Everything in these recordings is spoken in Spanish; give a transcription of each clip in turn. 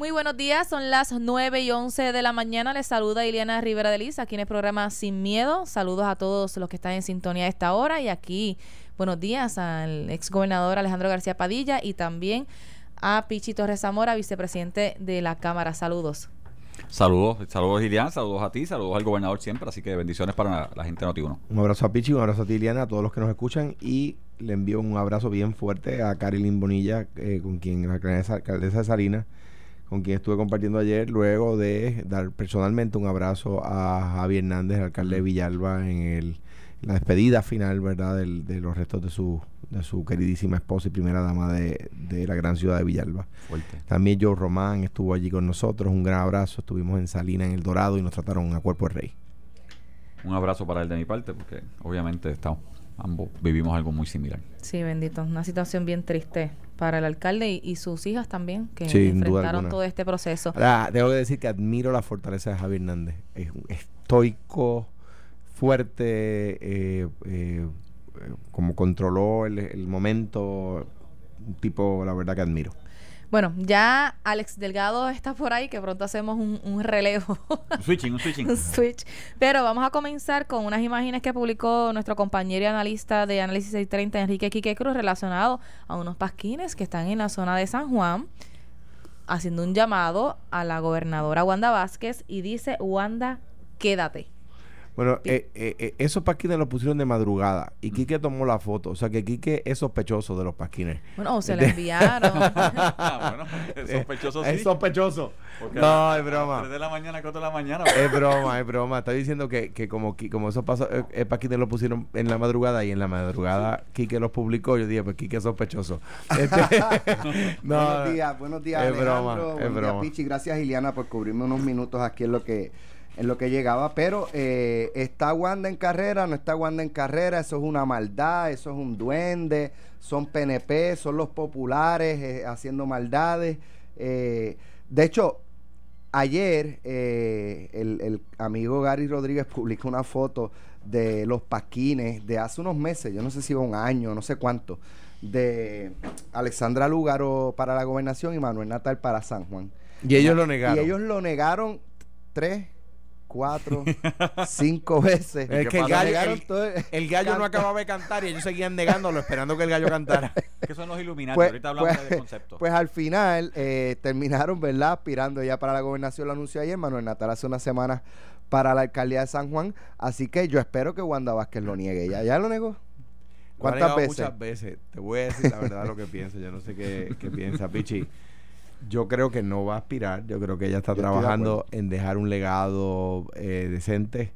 Muy buenos días, son las 9 y 11 de la mañana. Les saluda Ileana Rivera de Liz, aquí en el programa Sin Miedo. Saludos a todos los que están en sintonía a esta hora y aquí buenos días al ex gobernador Alejandro García Padilla y también a Pichi Torres Zamora, vicepresidente de la Cámara. Saludos. Saludos, saludos Ileana, saludos a ti, saludos al gobernador siempre, así que bendiciones para la gente de Noti1. Un abrazo a Pichi, un abrazo a ti Ileana, a todos los que nos escuchan y le envío un abrazo bien fuerte a Carilyn Bonilla, eh, con quien la alcaldesa de Salinas con quien estuve compartiendo ayer, luego de dar personalmente un abrazo a Javi Hernández, alcalde de Villalba, en el, la despedida final, ¿verdad?, de los restos de su, de su queridísima esposa y primera dama de, la gran ciudad de Villalba. También Joe Román estuvo allí con nosotros, un gran abrazo, estuvimos en Salina, en El Dorado, y nos trataron a cuerpo de rey. Un abrazo para él de mi parte, porque obviamente estamos, ambos vivimos algo muy similar. Sí, bendito, una situación bien triste para el alcalde y, sus hijas también, que enfrentaron todo este proceso. Ahora, que decir que admiro la fortaleza de Javier Hernández. Es un estoico, fuerte, eh, eh, como controló el, el momento, un tipo, la verdad que admiro. Bueno, ya Alex Delgado está por ahí, que pronto hacemos un, relevo. Un switching, un switching. un switch. Pero vamos a comenzar con unas imágenes que publicó nuestro compañero y analista de Análisis 630, Enrique Quique Cruz, relacionado a unos pasquines que están en la zona de San Juan, haciendo un llamado a la gobernadora Wanda Vázquez y dice, Wanda, quédate. Bueno, eh, eh, eh, esos pasquines los pusieron de madrugada y Quique tomó la foto. O sea que Quique es sospechoso de los pasquines. Bueno, se le enviaron. ah, bueno, es sospechoso sí. Es sospechoso. no, es broma. A 3 de la mañana, 4 de la mañana. Es broma, es broma. Está diciendo que, que como, como esos pasos, el pasquines los pusieron en la madrugada y en la madrugada Quique los publicó. Yo dije, pues Quique es sospechoso. Este, no, buenos días, buenos días, es Broma, es broma. Pichi. Gracias, Iliana, por cubrirme unos minutos aquí en lo que en lo que llegaba. Pero eh, está Wanda en carrera, no está Wanda en carrera, eso es una maldad, eso es un duende, son PNP, son los populares eh, haciendo maldades. Eh, de hecho, ayer el, el, amigo Gary Rodríguez publicó una foto de los paquines de hace unos meses, yo no sé si un año, no sé cuánto, de Alexandra Lugaro para la gobernación y Manuel Natal para San Juan. Y ellos lo negaron. Y ellos lo negaron tres cuatro, cinco veces. Es que el gallo, no acababa de cantar y ellos seguían negándolo, esperando que el gallo cantara. que son los iluminados, pues, ahorita hablamos pues, del concepto. Pues al final eh, terminaron, ¿verdad? Aspirando ya para la gobernación, lo anunció ayer Manuel Natal hace unas semanas para la alcaldía de San Juan. Así que yo espero que Wanda Vázquez lo niegue. ¿Ya, ya lo negó? ¿Cuántas veces? Muchas veces. Te voy a decir la verdad lo que pienso. Yo no sé qué, qué piensa Pichi. Yo creo que no va a aspirar. Yo creo que ella está trabajando en dejar un legado eh, decente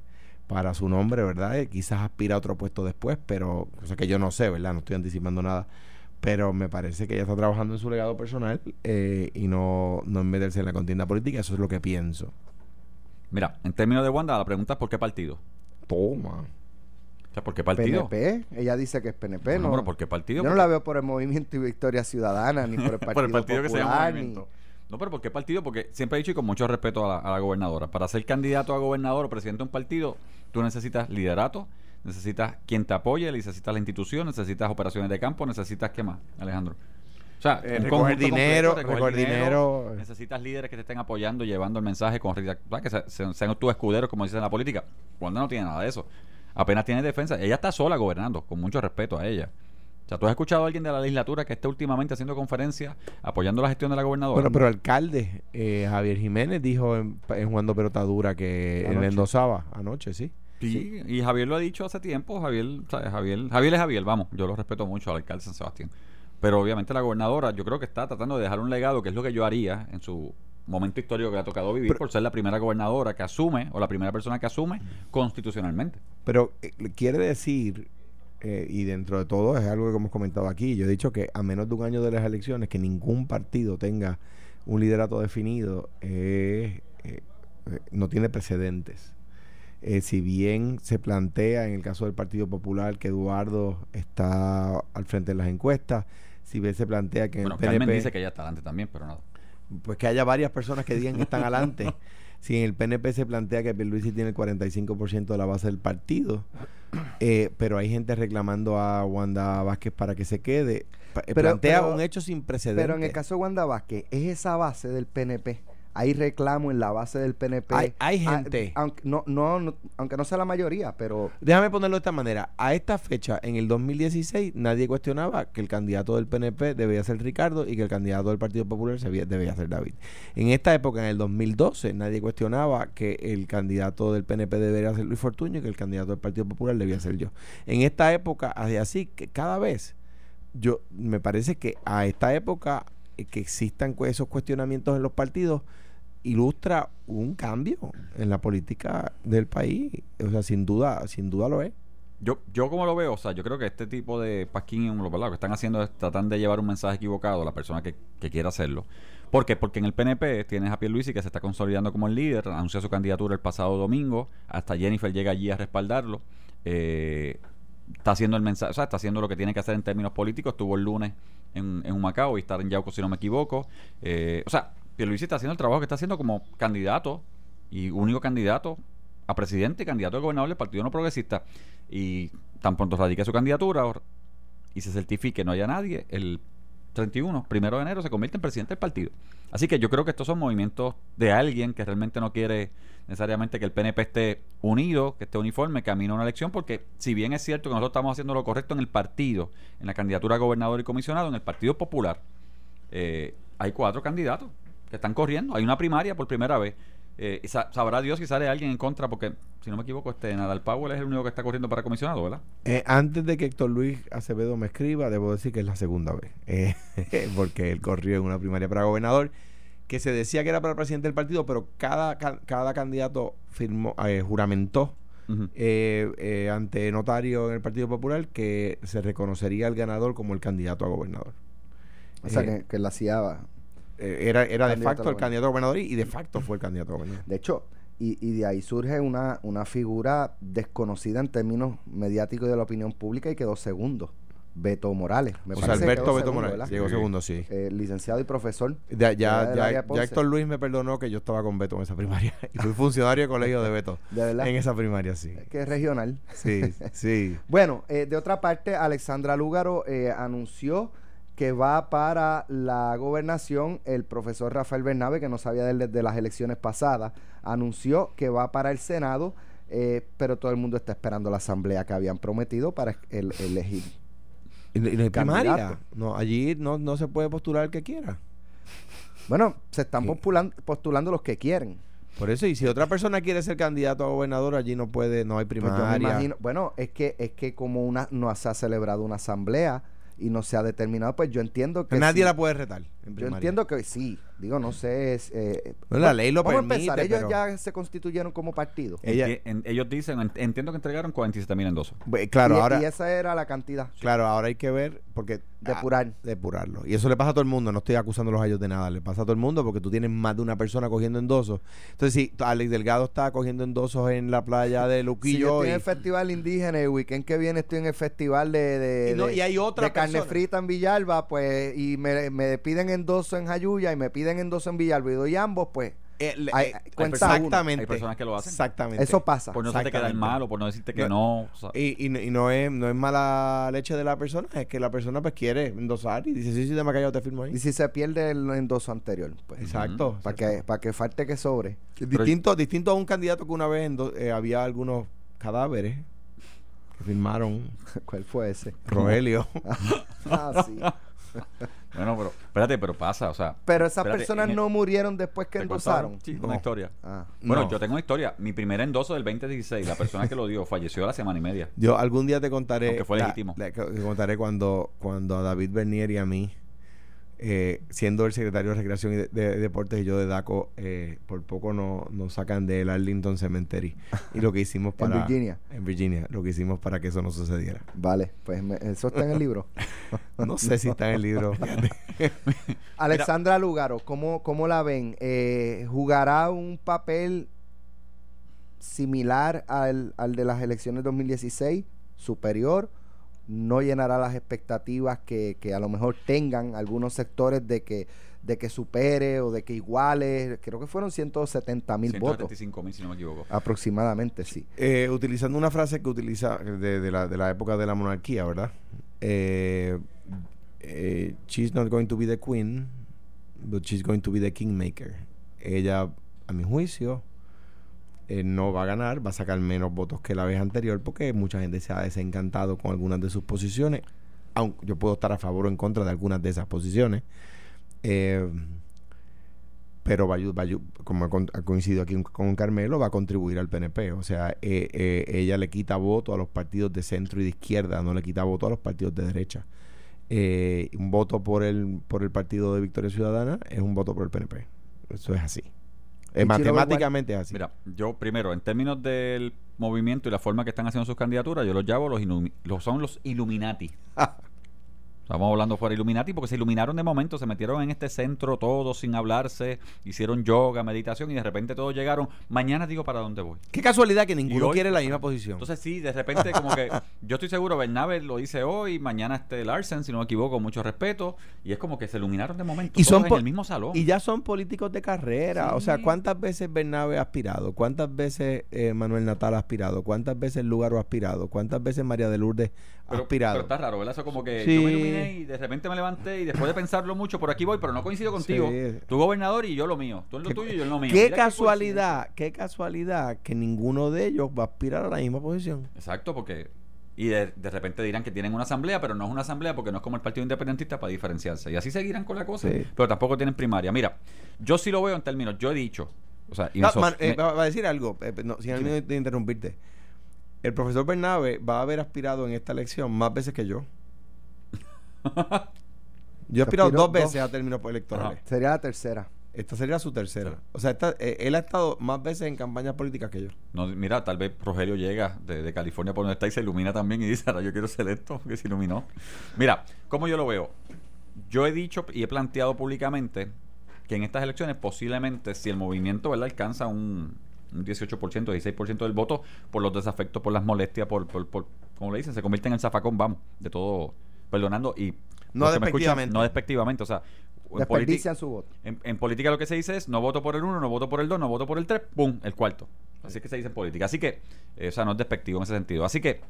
para su nombre, ¿verdad? Eh, quizás aspira a otro puesto después, pero cosa que yo no sé, ¿verdad? No estoy anticipando nada. Pero me parece que ella está trabajando en su legado personal eh, y no, no en meterse en la contienda política. Eso es lo que pienso. Mira, en términos de Wanda, la pregunta es ¿por qué partido? Toma. ¿Por qué partido? PNP. Ella dice que es PNP, ¿no? ¿por qué partido? Yo no la veo por el Movimiento y Victoria Ciudadana, ni por el Partido, por el partido que se llama Movimiento. No, pero ¿por qué partido? Porque siempre he dicho y con mucho respeto a la, gobernadora, para ser candidato a gobernador o presidente de un partido, tú necesitas liderato, necesitas quien te apoye, necesitas la institución, necesitas operaciones de campo, necesitas qué más, Alejandro. O sea, eh, recoger dinero, recoger, dinero, Necesitas líderes que te estén apoyando, llevando el mensaje con que sean, sean tus escuderos, como dicen en la política. Cuando no tiene nada de eso apenas tiene defensa. Ella está sola gobernando, con mucho respeto a ella. O sea, ¿tú has escuchado a alguien de la legislatura que esté últimamente haciendo conferencias apoyando la gestión de la gobernadora? Bueno, pero el alcalde eh, Javier Jiménez dijo en, en Juan Pelotadura que en endosaba anoche, ¿sí? Sí, y Javier lo ha dicho hace tiempo. Javier, Javier, Javier es Javier, vamos, yo lo respeto mucho al alcalde San Sebastián. Pero obviamente la gobernadora, yo creo que está tratando de dejar un legado, que es lo que yo haría en su momento histórico que le ha tocado vivir por ser la primera gobernadora que asume o la primera persona que asume constitucionalmente. Pero eh, quiere decir, eh, y dentro de todo es algo que hemos comentado aquí, yo he dicho que a menos de un año de las elecciones, que ningún partido tenga un liderato definido, eh, no tiene precedentes. si bien se plantea en el caso del Partido Popular que Eduardo está al frente de las encuestas, si bien se plantea que bueno, el PNP... dice que ya está adelante también, pero nada. Pues que haya varias personas que digan que están adelante. Si en el PNP se plantea que Pierluisi tiene el 45% de la base del partido, eh, pero hay gente reclamando a Wanda Vázquez para que se quede, plantea un hecho sin precedentes. Pero en el caso de Wanda Vázquez, es esa base del PNP hay reclamo en la base del PNP. Hay, ah, gente. aunque, no, no, aunque no sea la mayoría, pero... Déjame ponerlo de esta manera. A esta fecha, en el 2016, nadie cuestionaba que el candidato del PNP debía ser Ricardo y que el candidato del Partido Popular debía ser David. En esta época, en el 2012, nadie cuestionaba que el candidato del PNP debería ser Luis Fortuño y que el candidato del Partido Popular debía ser yo. En esta época, así que cada vez, yo me parece que a esta época que existan esos cuestionamientos en los partidos, ilustra un cambio en la política del país. O sea, sin duda, sin duda lo es. Yo, yo como lo veo, o sea, yo creo que este tipo de pasquín, lo que están haciendo es tratan de llevar un mensaje equivocado a la persona que, quiera hacerlo. ¿Por qué? Porque en el PNP tienes a Pierluisi que se está consolidando como el líder, anunció su candidatura el pasado domingo, hasta Jennifer llega allí a respaldarlo. Eh, está haciendo el mensaje, o sea, está haciendo lo que tiene que hacer en términos políticos. Estuvo el lunes en, en Macao y está en Yauco, si no me equivoco. Eh, o sea, Pierluisi está haciendo el trabajo que está haciendo como candidato y único candidato a presidente y candidato a gobernador del Partido No Progresista. Y tan pronto radique su candidatura y se certifique no haya nadie, el 31, primero de enero, se convierte en presidente del partido. Así que yo creo que estos son movimientos de alguien que realmente no quiere necesariamente que el PNP esté unido, que esté uniforme, camino a una elección, porque si bien es cierto que nosotros estamos haciendo lo correcto en el partido, en la candidatura a gobernador y comisionado, en el Partido Popular, eh, hay cuatro candidatos están corriendo. Hay una primaria por primera vez. Eh, sabrá Dios si sale alguien en contra, porque si no me equivoco, este Nadal Powell es el único que está corriendo para comisionado, ¿verdad? Eh, antes de que Héctor Luis Acevedo me escriba, debo decir que es la segunda vez, eh, porque él corrió en una primaria para gobernador, que se decía que era para presidente del partido, pero cada, cada candidato firmó, juramentó ante notario en el Partido Popular que se reconocería al ganador como el candidato a gobernador. O sea, que, que la hacía eh, era, era de facto el candidato a gobernador y de facto fue el candidato a gobernador. De hecho, y, y, de ahí surge una, una figura desconocida en términos mediáticos de la opinión pública y quedó segundo. Beto Morales. Me o sea, Alberto Beto Morales. Llegó segundo, sí. Eh, licenciado y profesor. ya, ya, ya, Héctor Luis me perdonó que yo estaba con Beto en esa primaria. Y fui funcionario de colegio de Beto. ¿De verdad? En esa primaria, sí. Que es regional. Sí, sí. bueno, eh, de otra parte, Alexandra Lúgaro anunció que va para la gobernación, el profesor Rafael Bernabe, que no sabía de, las elecciones pasadas, anunció que va para el Senado, eh, pero todo el mundo está esperando la asamblea que habían prometido para elegir. ¿Y, y primaria? No, allí no, no se puede postular el que quiera. Bueno, se están postulando, postulando los que quieren. Por eso, y si otra persona quiere ser candidato a gobernador, allí no puede, no hay pues primaria. bueno, es que, es que como una, no se ha celebrado una asamblea, y no se ha determinado, pues yo entiendo que... Nadie la puede retar. yo entiendo que sí. Digo, no sé. Es, eh, la ley lo permite. Ellos ya se constituyeron como partido. ellos dicen, entiendo que entregaron 47 mil endosos. Claro, ahora. Y esa era la cantidad. Claro, ahora hay que ver, porque. Depurar. depurarlo. Y eso le pasa a todo el mundo. No estoy acusándolos a ellos de nada. Le pasa a todo el mundo porque tú tienes más de una persona cogiendo endosos. Entonces, si Alex Delgado está cogiendo endosos en la playa de Luquillo. Si yo estoy en el festival indígena el weekend que viene estoy en el festival de. y, hay otra de carne frita en Villalba, pues. Y me, me piden endosos en Jayuya y me piden endosos en Villalba y ambos, pues. Eh, eh, exactamente. Hay personas que lo hacen. Exactamente. Eso pasa. Por no te quedar mal o por no decirte que no. y, y, no, es, no es mala leche de la persona, es que la persona pues quiere endosar y dice, sí, sí, te me callado, te firmo ahí. Y si se pierde el endoso anterior, pues. Exacto. Para que, para que falte que sobre. Distinto, distinto a un candidato que una vez eh, había algunos cadáveres que firmaron. ¿Cuál fue ese? Rogelio. ah, sí. Bueno, pero espérate, pero pasa, o sea. Pero esas personas no murieron después que endosaron. Sí, una historia. Ah. Bueno, yo tengo una historia. Mi primer endoso del 2016, la persona que lo dio falleció a la semana y media. Yo algún día te contaré. Que fue legítimo. te contaré cuando, cuando a David Bernier y a mí eh, siendo el secretario de Recreación y de, Deportes y yo de DACO, eh, por poco no, nos sacan del Arlington Cemetery. Y lo que hicimos para... en Virginia. En Virginia, lo que hicimos para que eso no sucediera. Vale, pues eso está en el libro. no sé si está en el libro. Alexandra Lugaro, ¿cómo, cómo la ven? Eh, ¿Jugará un papel similar al, al de las elecciones 2016? ¿Superior? No llenará las expectativas que, que, a lo mejor tengan algunos sectores de que de que supere o de que iguale, creo que fueron 170 mil votos. mil, si no me equivoco. Aproximadamente, sí. Eh, utilizando una frase que utiliza de, la, de la época de la monarquía, ¿verdad? Eh, eh, she's not going to be the queen, but she's going to be the kingmaker. Ella, a mi juicio, no va a ganar, va a sacar menos votos que la vez anterior porque mucha gente se ha desencantado con algunas de sus posiciones. Aunque yo puedo estar a favor o en contra de algunas de esas posiciones. Eh, pero va, va, como ha coincidido aquí con Carmelo, va a contribuir al PNP. O sea, eh, eh, ella le quita voto a los partidos de centro y de izquierda, no le quita voto a los partidos de derecha. un voto por el, por el partido de Victoria Ciudadana es un voto por el PNP. Eso es así. Matemáticamente es así. Mira, yo primero, en términos del movimiento y la forma que están haciendo sus candidaturas, yo los llamo los, los son los Illuminati. Estamos hablando fuera Illuminati porque se iluminaron de momento, se metieron en este centro todos sin hablarse, hicieron yoga, meditación y de repente todos llegaron. Mañana digo para dónde voy. Qué casualidad que ninguno quiere la misma posición. Entonces sí, de repente como que yo estoy seguro Bernabe lo dice hoy, mañana este Larsen, si no me equivoco, mucho respeto y es como que se iluminaron de momento y son en el mismo salón. Y ya son políticos de carrera, o sea, ¿cuántas veces Bernabe ha aspirado? ¿Cuántas veces eh, Manuel Natal ha aspirado? ¿Cuántas veces Lugaro ha aspirado? ¿Cuántas veces María de Lourdes ha aspirado? Pero está raro, ¿verdad? Eso como que yo me iluminé y de repente me levanté y después de pensarlo mucho, por aquí voy, pero no coincido contigo. Tu gobernador y yo lo mío. Tú lo tuyo y yo lo mío. Qué casualidad, qué, casualidad que ninguno de ellos va a aspirar a la misma posición. Exacto, porque y de, repente dirán que tienen una asamblea, pero no es una asamblea porque no es como el Partido Independentista para diferenciarse. Y así seguirán con la cosa, pero tampoco tienen primaria. Mira, yo sí lo veo en términos, yo he dicho, o sea, eh, va a decir algo, eh, no, sin de interrumpirte. El profesor Bernabe va a haber aspirado en esta elección más veces que yo. Yo he aspirado dos veces a términos electorales. Sería la tercera. Esta sería su tercera. O sea, eh, él ha estado más veces en campañas políticas que yo. No, mira, tal vez Rogelio llega de, California por donde está y se ilumina también y dice, ahora yo quiero ser esto, que se iluminó. Mira, ¿cómo yo lo veo? Yo he dicho y he planteado públicamente que en estas elecciones posiblemente si el movimiento ¿verdad? alcanza un, un 18%, 16% del voto por los desafectos, por las molestias, por, por, por, como le dicen, se convierte en el zafacón, vamos, de todo, perdonando y no despectivamente. no despectivamente, o sea, en, su voto. En, política lo que se dice es no voto por el 1, no voto por el 2, no voto por el 3, ¡pum! El cuarto. Así que se dice en política. Así que, eh, o sea, no es despectivo en ese sentido. Así que,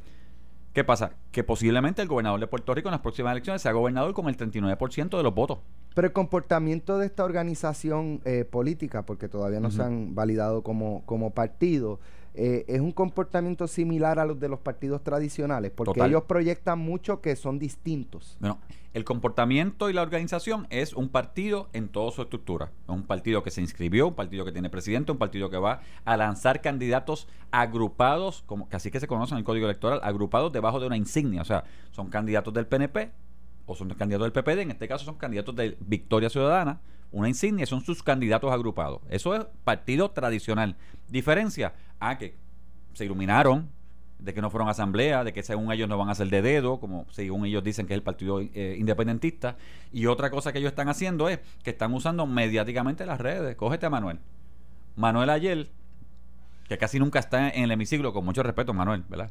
¿qué pasa? Que posiblemente el gobernador de Puerto Rico en las próximas elecciones sea gobernador con el 39% de los votos. Pero el comportamiento de esta organización eh, política, porque todavía no se han validado como, como partido, eh, es un comportamiento similar a los de los partidos tradicionales, porque ellos proyectan mucho que son distintos. Bueno, el comportamiento y la organización es un partido en toda su estructura. Es un partido que se inscribió, un partido que tiene presidente, un partido que va a lanzar candidatos agrupados, como que así que se conocen en el código electoral, agrupados debajo de una insignia. O sea, son candidatos del PNP o son candidatos del PPD, en este caso son candidatos de Victoria Ciudadana, una insignia, son sus candidatos agrupados. Eso es partido tradicional. Diferencia a que se iluminaron de que no fueron a asamblea, de que según ellos no van a ser de dedo, como según ellos dicen que es el partido eh, independentista. Y otra cosa que ellos están haciendo es que están usando mediáticamente las redes. Cógete a Manuel. Manuel ayer, que casi nunca está en el hemiciclo, con mucho respeto, Manuel, ¿verdad?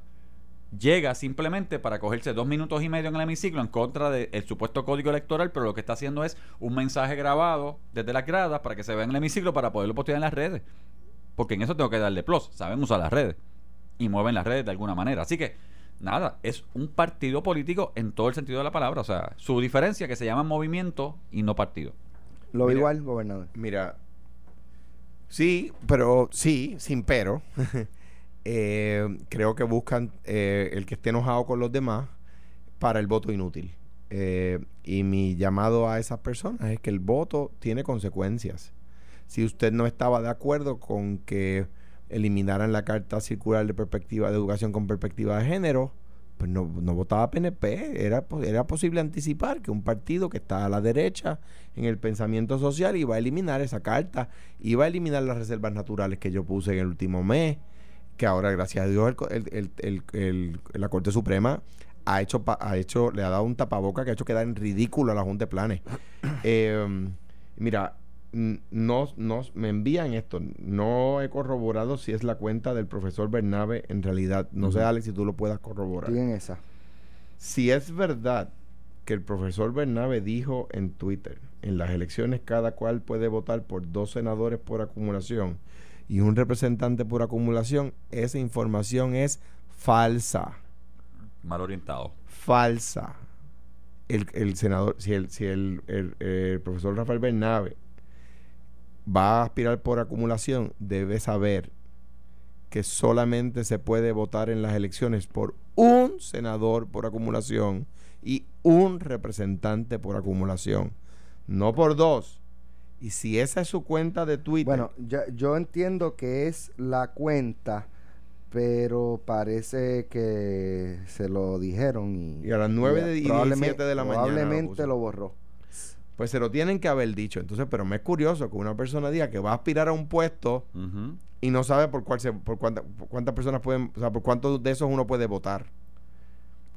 llega simplemente para cogerse dos minutos y medio en el hemiciclo en contra del supuesto código electoral, pero lo que está haciendo es un mensaje grabado desde las gradas para que se vea en el hemiciclo para poderlo postear en las redes. Porque en eso tengo que darle plus, saben usar las redes y mueven las redes de alguna manera. Así que, nada, es un partido político en todo el sentido de la palabra. O sea, su diferencia que se llama movimiento y no partido. Lo igual, gobernador. Mira, sí, pero sí, sin pero. eh, creo que buscan eh, el que esté enojado con los demás para el voto inútil. Eh, y mi llamado a esas personas es que el voto tiene consecuencias. Si usted no estaba de acuerdo con que eliminaran la carta circular de perspectiva de educación con perspectiva de género, pues no, no votaba PNP. Era, era posible anticipar que un partido que está a la derecha en el pensamiento social iba a eliminar esa carta, iba a eliminar las reservas naturales que yo puse en el último mes que ahora, gracias a Dios, el, la Corte Suprema ha hecho, ha hecho, le ha dado un tapaboca que ha hecho quedar en ridículo a la Junta de Planes. Em, mira, no, no, me envían esto. No he corroborado si es la cuenta del profesor Bernabe en realidad. No sé, Alex, si tú lo puedas corroborar. en esa. Si es verdad que el profesor Bernabe dijo en Twitter, en las elecciones cada cual puede votar por dos senadores por acumulación y un representante por acumulación, esa información es falsa. Mal orientado. Falsa. El, senador, si, el, si el, el, profesor Rafael Bernabe va a aspirar por acumulación, debe saber que solamente se puede votar en las elecciones por un senador por acumulación y un representante por acumulación, no por dos. Y si esa es su cuenta de Twitter. Bueno, yo entiendo que es la cuenta, pero parece que se lo dijeron y, a las 9 de, y de la mañana. Probablemente lo borró. Pues se lo tienen que haber dicho. Entonces, pero me es curioso que una persona diga que va a aspirar a un puesto y no sabe por cuál se, por cuántas personas pueden, o sea, por cuántos de esos uno puede votar.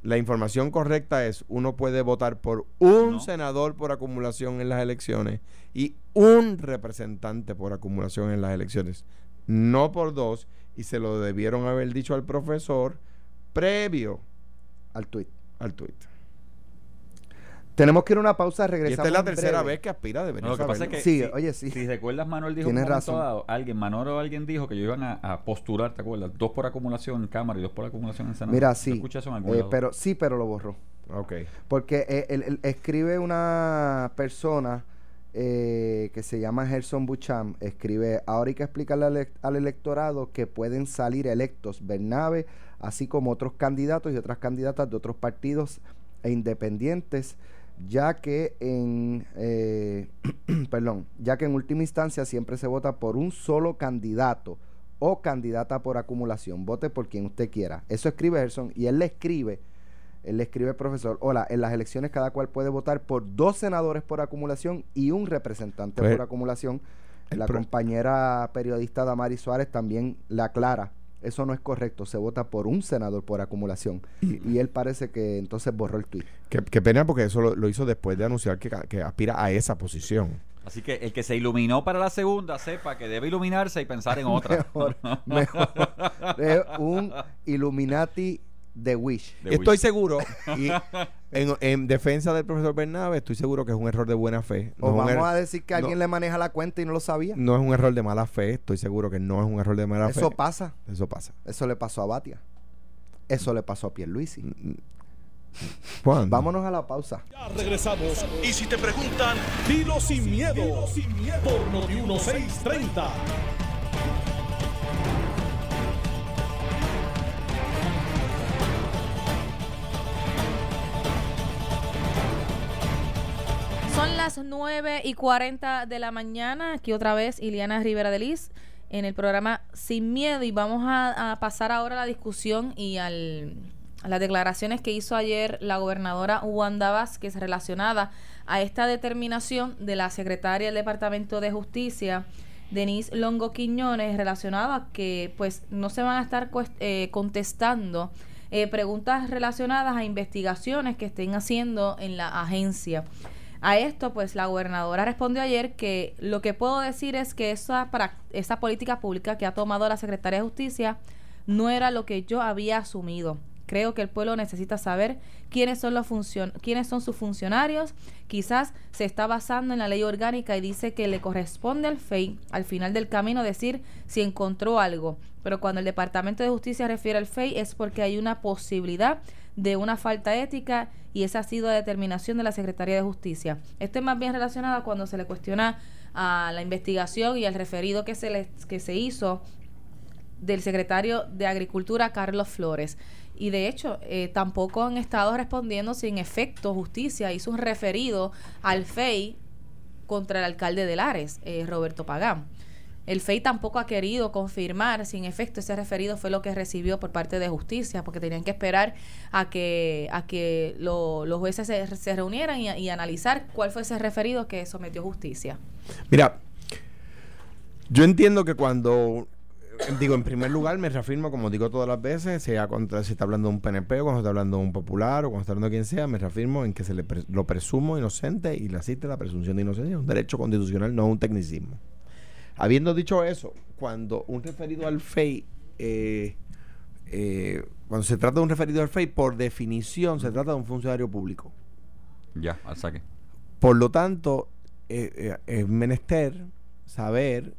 La información correcta es, uno puede votar por un senador por acumulación en las elecciones y un representante por acumulación en las elecciones, no por dos, y se lo debieron haber dicho al profesor previo al tuit. Al tuit. Tenemos que ir a una pausa, regresamos. Y esta es la tercera vez que aspira, de no, Lo que pasa es que sí, oye, sí. Si recuerdas, Manuel dijo Tienes razón. alguien, Manuel o alguien dijo que ellos iban a, postular, ¿te acuerdas? Dos por acumulación en Cámara y dos por acumulación en Senado. Mira, sí. Eh, pero sí, pero lo borró. Ok. Porque eh, él, escribe una persona eh, que se llama Gerson Bucham, escribe, ahora hay que explicarle al, electorado que pueden salir electos Bernabe, así como otros candidatos y otras candidatas de otros partidos e independientes ya que en eh, perdón, ya que en última instancia siempre se vota por un solo candidato o candidata por acumulación. Vote por quien usted quiera. Eso escribe Gerson y él le escribe, él le escribe profesor, hola, en las elecciones cada cual puede votar por dos senadores por acumulación y un representante pues, por acumulación. La compañera periodista Damari Suárez también le aclara eso no es correcto. Se vota por un senador por acumulación. Y, él parece que entonces borró el tweet. Qué, pena porque eso lo, hizo después de anunciar que, aspira a esa posición. Así que el que se iluminó para la segunda sepa que debe iluminarse y pensar en otra. mejor, mejor. un Illuminati The Wish. estoy seguro, y en, defensa del profesor Bernabe, estoy seguro que es un error de buena fe. o vamos er- a decir que alguien le maneja la cuenta y no lo sabía. No es un error de mala fe, estoy seguro que no es un error de mala fe. Eso pasa. Eso pasa. Eso le pasó a Batia. Eso le pasó a Pierluisi. Mm, mm. ¿Cuándo? Vámonos a la pausa. Ya regresamos. Y si te preguntan, dilo sin miedo. Dilo sin miedo. Por Noti 1630. Las 9 y 40 de la mañana. Aquí otra vez Iliana Rivera de Liz en el programa Sin Miedo. Y vamos a, pasar ahora a la discusión y al, a las declaraciones que hizo ayer la gobernadora Wanda Vázquez relacionada a esta determinación de la secretaria del Departamento de Justicia. Denise Longo Quiñones relacionada a que pues no se van a estar eh, contestando eh, preguntas relacionadas a investigaciones que estén haciendo en la agencia. A esto, pues la gobernadora respondió ayer que lo que puedo decir es que esa, para, esa política pública que ha tomado la Secretaría de Justicia no era lo que yo había asumido. Creo que el pueblo necesita saber quiénes son los quiénes son sus funcionarios. Quizás se está basando en la ley orgánica y dice que le corresponde al FEI al final del camino decir si encontró algo. Pero cuando el Departamento de Justicia refiere al FEI es porque hay una posibilidad de una falta ética y esa ha sido la determinación de la Secretaría de Justicia. Esto es más bien relacionado cuando se le cuestiona a la investigación y al referido que se, le, que se hizo del secretario de Agricultura, Carlos Flores. Y de hecho, eh, tampoco han estado respondiendo si en efecto justicia hizo un referido al FEI contra el alcalde de Lares, eh, Roberto Pagán. El FEI tampoco ha querido confirmar si en efecto ese referido fue lo que recibió por parte de justicia, porque tenían que esperar a que, a que los jueces se, reunieran y, y, analizar cuál fue ese referido que sometió justicia. Mira, yo entiendo que cuando digo, en primer lugar, me reafirmo, como digo todas las veces, sea contra si está hablando de un PNP o cuando está hablando de un popular o cuando está hablando de quien sea, me reafirmo en que se le lo presumo inocente y le asiste la presunción de inocencia. un derecho constitucional, no un tecnicismo. Habiendo dicho eso, cuando un referido al FEI, eh, eh, cuando se trata de un referido al FEI, por definición se trata de un funcionario público. Ya, al saque. Por lo tanto, eh, eh, es menester saber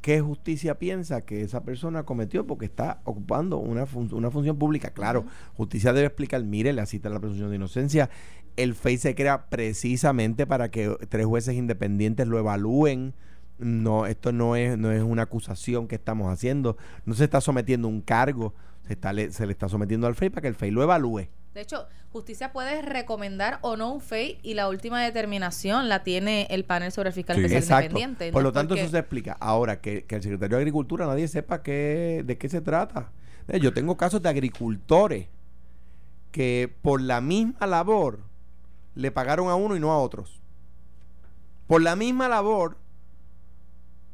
qué justicia piensa que esa persona cometió porque está ocupando una, una función pública. Claro, justicia debe explicar, mire, le cita la presunción de inocencia. El FEI se crea precisamente para que tres jueces independientes lo evalúen. No, esto no es, no es una acusación que estamos haciendo. No se está sometiendo un cargo. Se, está, se le está sometiendo al FEI para que el FEI lo evalúe. De hecho, justicia puede recomendar o no un FEI y la última determinación la tiene el panel sobre el fiscal especial independiente. Por lo tanto, eso se explica. Ahora, que, el secretario de Agricultura nadie sepa qué, de qué se trata. Eh, yo tengo casos de agricultores que por la misma labor le pagaron a uno y no a otros. Por la misma labor.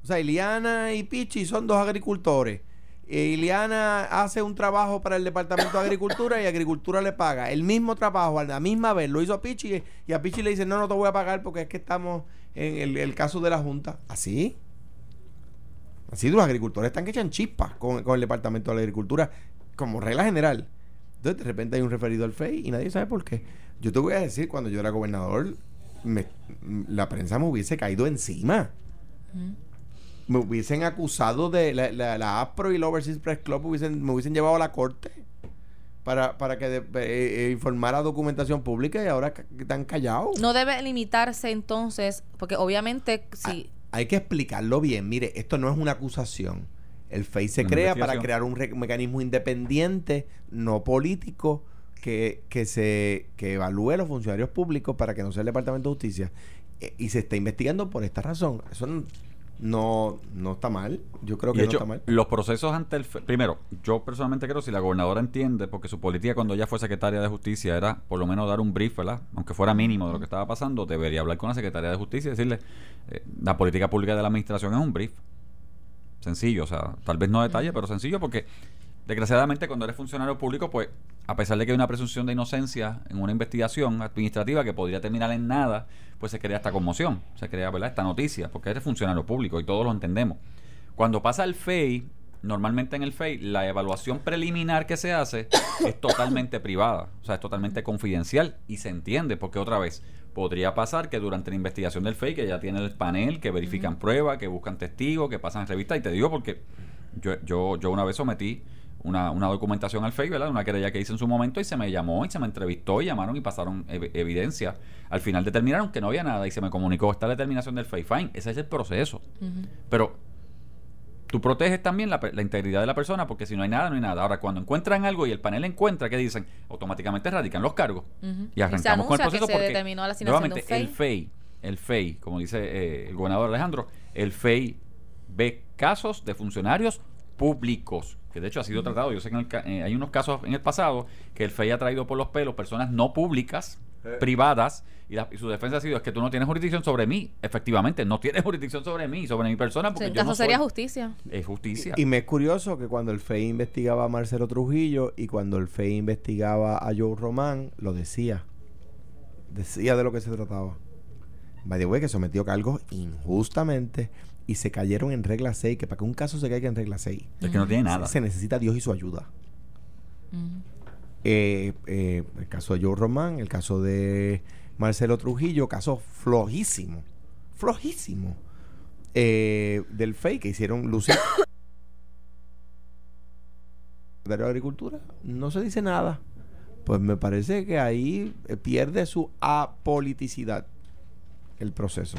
O sea, Iliana y Pichi son dos agricultores Iliana hace un trabajo para el Departamento de Agricultura y Agricultura le paga el mismo trabajo a la misma vez. Lo hizo a Pichi y a Pichi le dice, no, no te voy a pagar porque es que estamos en el, caso de la Junta. Así. Así los agricultores están que echan chispas con, el Departamento de Agricultura como regla general. Entonces de repente hay un referido al FEI y nadie sabe por qué. Yo te voy a decir, cuando yo era gobernador, la prensa me hubiese caído encima me hubiesen acusado de la, la, APRO y el Overseas Press Club me hubiesen llevado a la corte para, para que eh, eh, informara documentación pública y ahora están callados. No debe limitarse entonces, porque obviamente si... Hay, que explicarlo bien. Mire, esto no es una acusación. El FEI se crea para crear un mecanismo independiente, no político, que, que se que evalúe los funcionarios públicos para que no sea el Departamento de Justicia. Eh, y se está investigando por esta razón. Eso no, no, no está mal. Yo creo que no está mal. Los procesos ante el. Primero, yo personalmente creo si la gobernadora entiende, porque su política cuando ella fue secretaria de justicia era por lo menos dar un brief, ¿verdad? Aunque fuera mínimo de lo que estaba pasando, debería hablar con la secretaria de justicia y decirle: eh, la política pública de la administración es un brief. Sencillo, o sea, tal vez no detalle, pero sencillo porque desgraciadamente cuando eres funcionario público, pues a pesar de que hay una presunción de inocencia en una investigación administrativa que podría terminar en nada, pues se crea esta conmoción, se crea ¿verdad? esta noticia, porque eres funcionario público y todos lo entendemos. Cuando pasa el FEI, normalmente en el FEI, la evaluación preliminar que se hace es totalmente privada, o sea, es totalmente confidencial y se entiende, porque otra vez, podría pasar que durante la investigación del FEI, que ya tiene el panel, que verifican pruebas, que buscan testigos, que pasan revistas, y te digo porque yo, yo, yo una vez sometí una, una documentación al FEI, ¿verdad? Una querella que hice en su momento y se me llamó y se me entrevistó y llamaron y pasaron evidencia. Al final determinaron que no había nada y se me comunicó esta determinación del FEI. Fine, ese es el proceso. Pero tú proteges también la, integridad de la persona porque si no hay nada, no hay nada. Ahora, cuando encuentran algo y el panel encuentra, ¿qué dicen? Automáticamente radican los cargos. Y arrancamos con el proceso porque, nuevamente, el FEI, el FEI, como dice eh, el gobernador Alejandro, el FEI ve casos de funcionarios públicos que de hecho ha sido tratado. Yo sé que eh, hay unos casos en el pasado que el FEI ha traído por los pelos personas no públicas, privadas, y, su defensa ha sido es que tú no tienes jurisdicción sobre mí. Efectivamente, no tienes jurisdicción sobre mí, sobre mi persona. Porque caso sería justicia. Es justicia. Y, me es curioso que cuando el FEI investigaba a Marcelo Trujillo y cuando el FEI investigaba a Joe Román, lo decía. Decía de lo que se trataba. By the way, que sometió cargos injustamente y se cayeron en regla 6, que para que un caso se caiga en regla 6, es que no tiene nada. Se, necesita Dios y su ayuda. Eh, eh, el caso de Joe Román, el caso de Marcelo Trujillo, caso flojísimo, flojísimo, eh, del FEI que hicieron lucir. de la agricultura, no se dice nada. Pues me parece que ahí pierde su apoliticidad el proceso.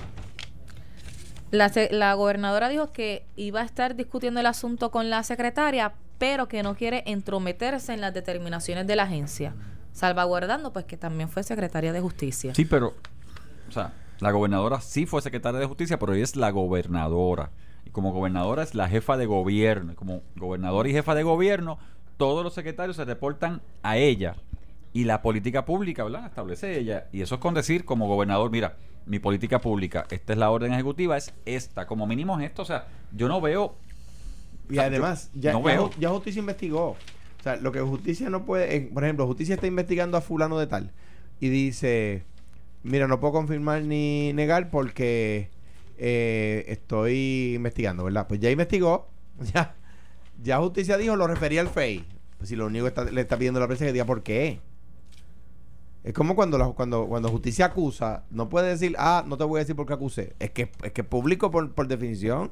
La, la gobernadora dijo que iba a estar discutiendo el asunto con la secretaria, pero que no quiere entrometerse en las determinaciones de la agencia, salvaguardando pues que también fue secretaria de justicia. Sí, pero, o sea, la gobernadora sí fue secretaria de justicia, pero ella es la gobernadora. Y como gobernadora es la jefa de gobierno. como gobernadora y jefa de gobierno, todos los secretarios se reportan a ella. Y la política pública, ¿verdad? establece ella. Y eso es con decir, como gobernador, mira, mi política pública, esta es la orden ejecutiva, es esta, como mínimo es esto, o sea, yo no veo... Y además, ya, ya, justicia investigó. O sea, lo que justicia no puede, eh, por ejemplo, justicia está investigando a fulano de tal y dice, mira, no puedo confirmar ni negar porque eh, estoy investigando, ¿verdad? Pues ya investigó, ya, ya justicia dijo, lo refería al FEI. Pues si lo único que le está pidiendo la prensa es que diga por qué. Es como cuando, cuando, cuando justicia acusa, no puede decir, ah, no te voy a decir por qué acusé. Es que es que público por, por definición.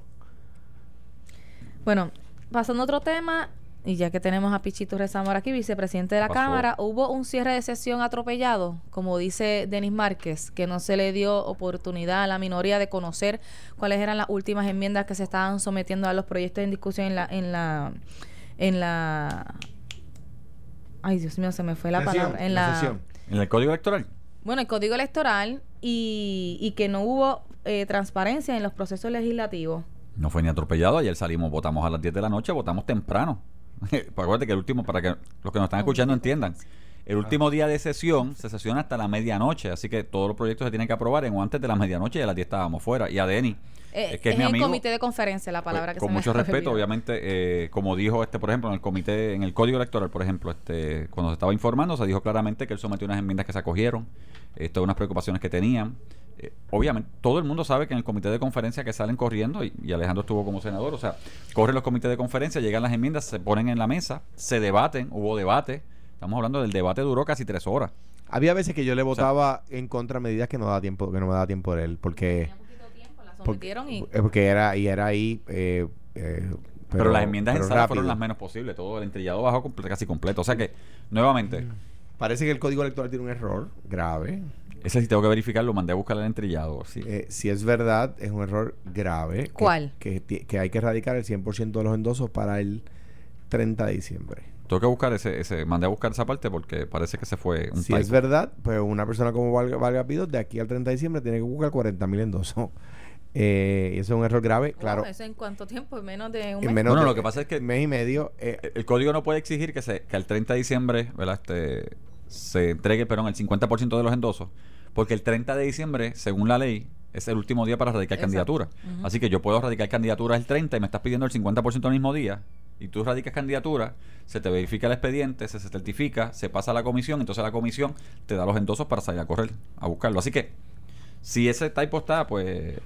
Bueno, pasando a otro tema, y ya que tenemos a Pichito Rezamora aquí, vicepresidente de la Cámara, hubo un cierre de sesión atropellado, como dice Denis Márquez, que no se le dio oportunidad a la minoría de conocer cuáles eran las últimas enmiendas que se estaban sometiendo a los proyectos en discusión en la en la en la ay Dios mío se me fue la, palabra en la, en el código electoral. Bueno el código electoral y, y que no hubo eh, transparencia en los procesos legislativos. No fue ni atropellado. Ayer salimos votamos a las 10 de la noche votamos temprano. Acuérdate que el último, para que los que nos están escuchando entiendan, el último día de sesión se sesiona hasta la medianoche, así que todos los proyectos se tienen que aprobar en o antes de la medianoche y a las 10 estábamos fuera. Y a Deni, eh, que es, el comité de conferencia la palabra pues, que Con mucho respeto, obviamente, eh, como dijo este, por ejemplo, en el comité, en el código electoral, por ejemplo, este cuando se estaba informando, se dijo claramente que él sometió unas enmiendas que se acogieron, esto unas preocupaciones que tenían. Eh, obviamente, todo el mundo sabe que en el comité de conferencia que salen corriendo, y, Alejandro estuvo como senador, o sea, corren los comités de conferencia, llegan las enmiendas, se ponen en la mesa, se debaten, hubo debate. Estamos hablando del debate duró casi tres horas. Había veces que yo le votaba en contra medidas que no da tiempo, que no me daba tiempo de él, porque porque, era y era ahí eh, eh, pero, las enmiendas en sala fueron las menos posibles todo el entrillado bajó casi completo o sea que nuevamente parece que el código electoral tiene un error grave ese sí tengo que verificarlo, mandé a buscar el entrillado. Sí. Eh, si es verdad, es un error grave. ¿Cuál? Que, que, hay que erradicar el 100% de los endosos para el 30 de diciembre. Tengo que buscar ese, ese, mandé a buscar esa parte porque parece que se fue un Si es verdad, pues una persona como Valga, Valga Pido, de aquí al 30 de diciembre tiene que buscar 40 mil endosos. Eh, y eso es un error grave, claro. ¿Eso en cuánto tiempo? ¿En menos de un mes? Menos lo que pasa es que... mes y medio. Eh, el código no puede exigir que, se, que al 30 de diciembre ¿verdad? Este, se entregue perdón, el 50% de los endosos, porque el 30 de diciembre, según la ley, es el último día para radicar candidatura. Así que yo puedo radicar candidatura el 30 y me estás pidiendo el 50% el mismo día, y tú radicas candidatura, se te verifica el expediente, se certifica, se pasa a la comisión, entonces la comisión te da los endosos para salir a correr, a buscarlo. Así que, si ese typo está, pues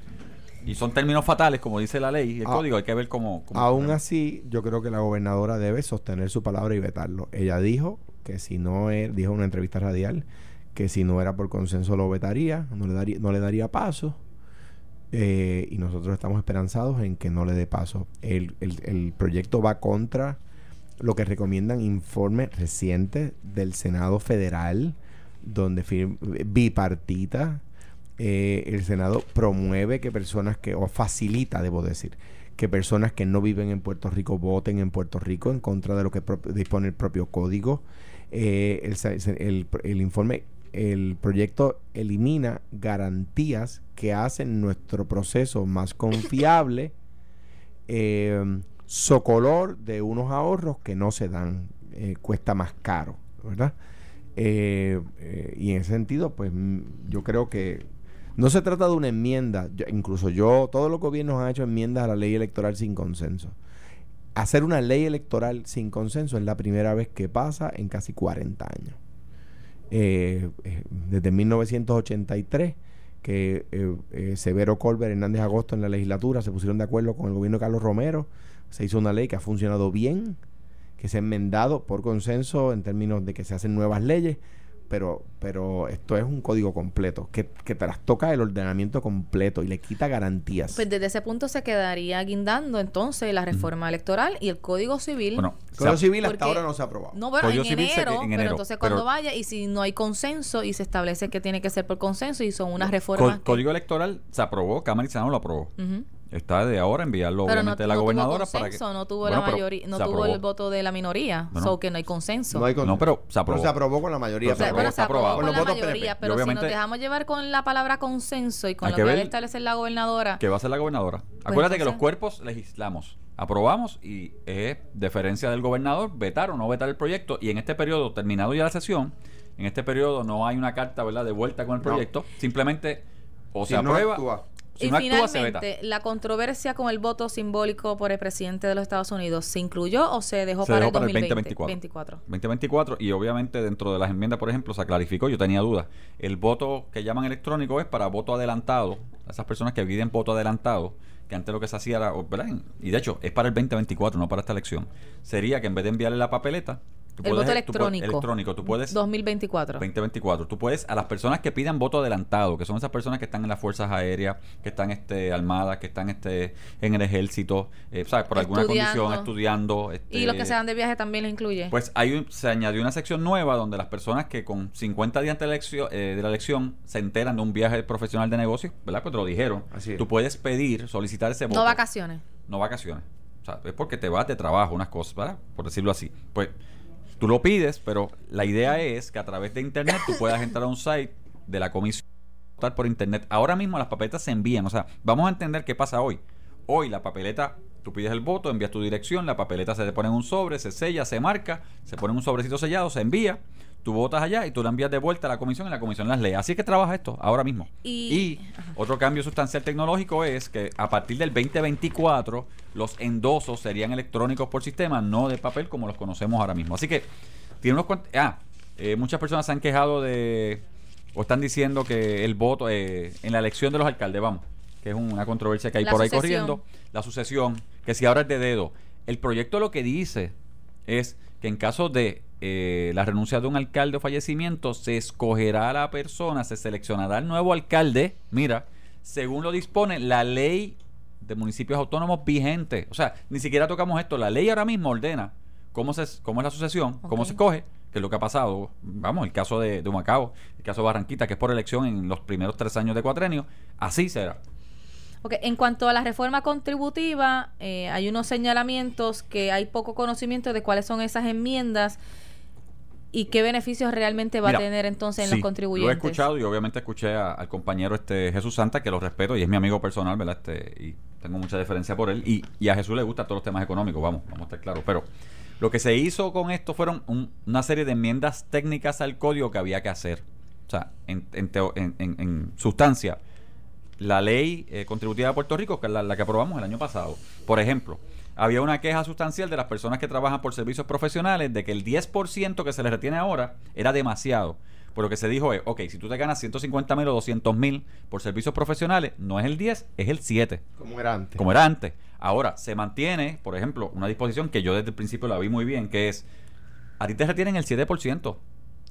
y son términos fatales, como dice la ley, el ah, código, hay que ver cómo... aún así, yo creo que la gobernadora debe sostener su palabra y vetarlo. Ella dijo que si no es, dijo en una entrevista radial, que si no era por consenso lo vetaría, no le daría, no le daría paso. Eh, y nosotros estamos esperanzados en que no le dé paso. El, el proyecto va contra lo que recomiendan informes recientes del Senado Federal, donde bipartita eh, el Senado promueve que personas que, o facilita, debo decir, que personas que no viven en Puerto Rico voten en Puerto Rico en contra de lo que dispone el propio código. Eh, el, informe, el proyecto elimina garantías que hacen nuestro proceso más confiable, eh, socolor de unos ahorros que no se dan, cuesta más caro, ¿verdad? y en ese sentido, pues mm, yo creo que no se trata de una enmienda, incluso yo, todos los gobiernos han hecho enmiendas a la ley electoral sin consenso. Hacer una ley electoral sin consenso es la primera vez que pasa en casi 40 años. Eh, eh, desde 1983, que eh, Severo Colbert, Hernández Agosto en la legislatura se pusieron de acuerdo con el gobierno de Carlos Romero, se hizo una ley que ha funcionado bien, que se ha enmendado por consenso en términos de que se hacen nuevas leyes, pero, pero esto es un código completo, que, que trastoca el ordenamiento completo y le quita garantías. Pues desde ese punto se quedaría guindando entonces la reforma electoral y el código civil. Bueno, el código civil hasta ahora no se ha aprobado. No, pero en enero, pero entonces cuando vaya y si no hay consenso y se establece que tiene que ser por consenso y son unas reformas. El código electoral se aprobó, Cámara y Senado lo aprobó. Está de ahora enviarlo obviamente a la gobernadora para que no tuvo la mayoría, no tuvo el voto de la minoría, bueno, que no hay consenso. No, pero se aprobó. se aprobó con la mayoría. se aprobó, se aprobó con, la mayoría, pero si nos dejamos llevar con la palabra consenso y con lo que, va a establecer la gobernadora. ¿Qué va a hacer la gobernadora? Pues Acuérdate que los cuerpos legislamos, aprobamos y es deferencia del gobernador vetar o no vetar el proyecto y en este periodo terminado ya la sesión, en este periodo no hay una carta, ¿verdad?, de vuelta con el proyecto, simplemente o se aprueba y finalmente, ¿la controversia con el voto simbólico por el presidente de los Estados Unidos se incluyó o se dejó para el 2024? 2024. y obviamente dentro de las enmiendas, por ejemplo, se clarificó, yo tenía dudas. El voto que llaman electrónico es para voto adelantado, esas personas que piden voto adelantado, que antes lo que se hacía era, y de hecho es para el 2024, no para esta elección, sería que en vez de enviarle la papeleta, el voto electrónico. electrónico. Tú puedes. 2024. 2024. Tú puedes, a las personas que pidan voto adelantado, que son esas personas que están en las fuerzas aéreas, que están este, armadas, que están este, en el ejército, eh, ¿sabes? Por alguna condición, estudiando. y los que se van de viaje también lo incluye. Pues hay se añadió una sección nueva donde las personas que con 50 días de la elección, eh, de la elección se enteran de un viaje profesional de negocio, ¿verdad? Pues te lo dijeron. Así Tú puedes pedir, solicitar ese voto. No vacaciones. No vacaciones. O sea, es porque te vas de trabajo, unas cosas, ¿verdad? Por decirlo así. Pues Tú lo pides, pero la idea es que a través de internet tú puedas entrar a un site de la comisión por internet. Ahora mismo las papeletas se envían, o sea, vamos a entender qué pasa hoy. Hoy la papeleta, tú pides el voto, envías tu dirección, la papeleta se te pone en un sobre, se sella, se marca, se pone en un sobrecito sellado, se envía tú votas allá y tú la envías de vuelta a la comisión y la comisión las lee. Así es que trabaja esto ahora mismo. Y, otro cambio sustancial tecnológico es que a partir del 2024 los endosos serían electrónicos por sistema, no de papel como los conocemos ahora mismo. Así que tiene unos cuantos... Ah, eh, muchas personas se han quejado de... o están diciendo que el voto eh, en la elección de los alcaldes, vamos, que es una controversia que hay por ahí corriendo, la sucesión, que si ahora es de dedo. El proyecto lo que dice es que en caso de eh, la renuncia de un alcalde o fallecimiento, se escogerá a la persona, se seleccionará el nuevo alcalde, mira, según lo dispone la ley de municipios autónomos vigente. O sea, ni siquiera tocamos esto. La ley ahora mismo ordena cómo, se, cómo es la sucesión, cómo se escoge, que es lo que ha pasado. Vamos, el caso de, de Humacao, el caso de Barranquita, que es por elección en los primeros tres años de cuatrenio. Así será. Ok, en cuanto a la reforma contributiva, eh, hay unos señalamientos que hay poco conocimiento de cuáles son esas enmiendas y qué beneficios realmente va a tener entonces en los contribuyentes. Lo he escuchado y obviamente escuché al compañero este Jesús Santa, que lo respeto y es mi amigo personal, ¿verdad? Este, y tengo mucha deferencia por él. Y, y a Jesús le gustan todos los temas económicos, vamos, vamos a estar claros. Pero lo que se hizo con esto fueron una serie de enmiendas técnicas al código que había que hacer. O sea, en, en, en, en sustancia, la ley eh, contributiva de Puerto Rico, que es la, que aprobamos el año pasado. Por ejemplo, había una queja sustancial de las personas que trabajan por servicios profesionales de que el 10% que se les retiene ahora era demasiado. Por lo que se dijo es, ok, si tú te ganas 150 mil o 200 mil por servicios profesionales, no es el 10, es el 7. Como era antes. Como era antes. Ahora, se mantiene, por ejemplo, una disposición que yo desde el principio la vi muy bien, que es, a ti te retienen el 7%.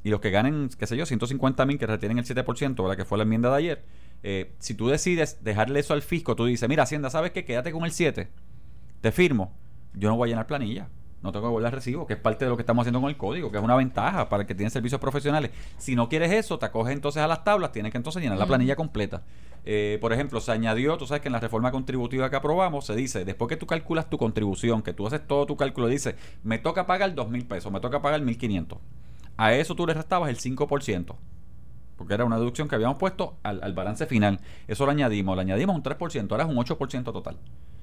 Y los que ganen, qué sé yo, 150 mil que retienen el 7%, ¿verdad? que fue la enmienda de ayer, eh, si tú decides dejarle eso al fisco, tú dices, mira, Hacienda, ¿sabes qué? Quédate con el 7, te firmo, yo no voy a llenar planilla, no tengo que volver recibo, que es parte de lo que estamos haciendo con el código, que es una ventaja para el que tiene servicios profesionales. Si no quieres eso, te acoges entonces a las tablas, tienes que entonces llenar la planilla completa. Eh, por ejemplo, se añadió, tú sabes que en la reforma contributiva que aprobamos se dice, después que tú calculas tu contribución, que tú haces todo tu cálculo, dice, me toca pagar dos mil pesos, me toca pagar mil quinientos. A eso tú le restabas el 5% porque era una deducción que habíamos puesto al, balance final. Eso lo añadimos, le añadimos un 3%, ahora es un 8% total.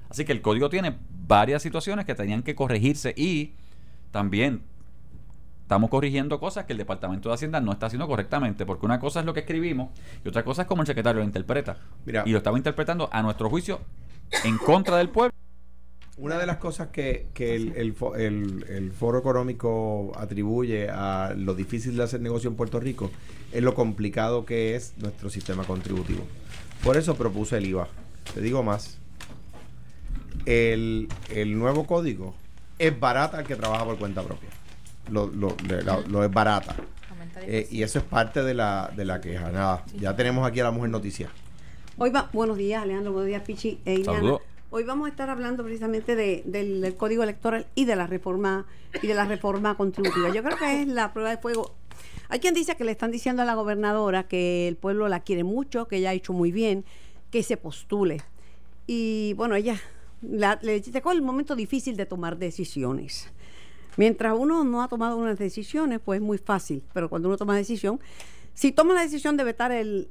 Así que el código tiene varias situaciones que tenían que corregirse y también estamos corrigiendo cosas que el Departamento de Hacienda no está haciendo correctamente, porque una cosa es lo que escribimos y otra cosa es cómo el secretario lo interpreta. y lo estaba interpretando a nuestro juicio en contra del pueblo. Una de las cosas que, el, el, Foro Económico atribuye a lo difícil de hacer negocio en Puerto Rico es lo complicado que es nuestro sistema contributivo. Por eso propuse el IVA. Te digo más. El, nuevo código es barata al que trabaja por cuenta propia. Lo, lo, es barata. Eh, y eso es parte de la, de la queja. Nada, ya tenemos aquí a la mujer noticia. Hoy va, buenos días, Alejandro, buenos días, Pichi e Hoy vamos a estar hablando precisamente del, código electoral y de la reforma y de la reforma contributiva. Yo creo que es la prueba de fuego. Hay quien dice que le están diciendo a la gobernadora que el pueblo la quiere mucho, que ella ha hecho muy bien, que se postule. Y bueno, ella le llegó el momento difícil de tomar decisiones. Mientras uno no ha tomado unas decisiones, pues es muy fácil, pero cuando uno toma decisión, si toma la decisión de vetar el,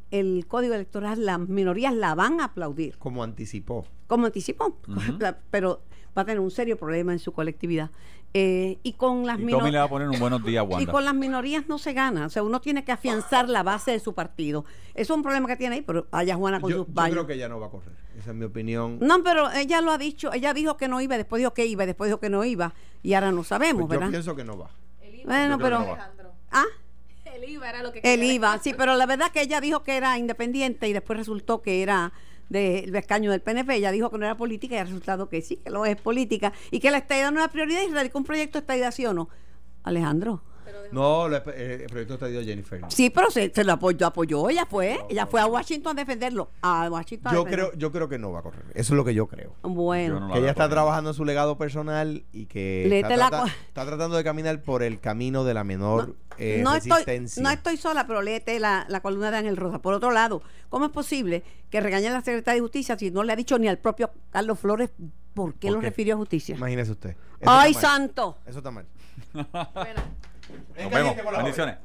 código electoral, las minorías la van a aplaudir. Como anticipó. Como anticipó, pero va a tener un serio problema en su colectividad. Eh, y con las minorías. le va a poner un buenos días, Y con las minorías no se gana. O sea, uno tiene que afianzar la base de su partido. Eso es un problema que tiene ahí, pero allá Juana con yo, Yo creo que ella no va a correr. Esa es mi opinión. No, pero ella lo ha dicho. Ella dijo que no iba, después dijo que iba, después dijo que no iba. Y ahora no sabemos, pues ¿verdad? Yo pienso que no va. Bueno, pero. ¿Ah? El IVA era lo que El IVA, sí, pero la verdad que ella dijo que era independiente y después resultó que era del escaño del PNP. Ella dijo que no era política y ha resultado que sí, que lo es política y que la estadidad no es prioridad y radicó un proyecto de estadidad, ¿sí o no? Alejandro. No, el, proyecto está dio Jennifer. Sí, pero se, lo apoyó, apoyó, ella fue, ella fue a Washington a defenderlo. A Washington yo creo, yo creo que no va a correr. Eso es lo que yo creo. Bueno, que ella está trabajando en su legado personal y que está, tratando de caminar por el camino de la menor no, eh, Estoy, no estoy sola, pero léete la, la columna de Ángel Rosa. Por otro lado, ¿cómo es posible que regañe a la secretaria de Justicia si no le ha dicho ni al propio Carlos Flores por qué lo refirió a justicia? Imagínese usted. ¡Ay, santo! Eso está mal. bueno. Nos vemos. Bendiciones.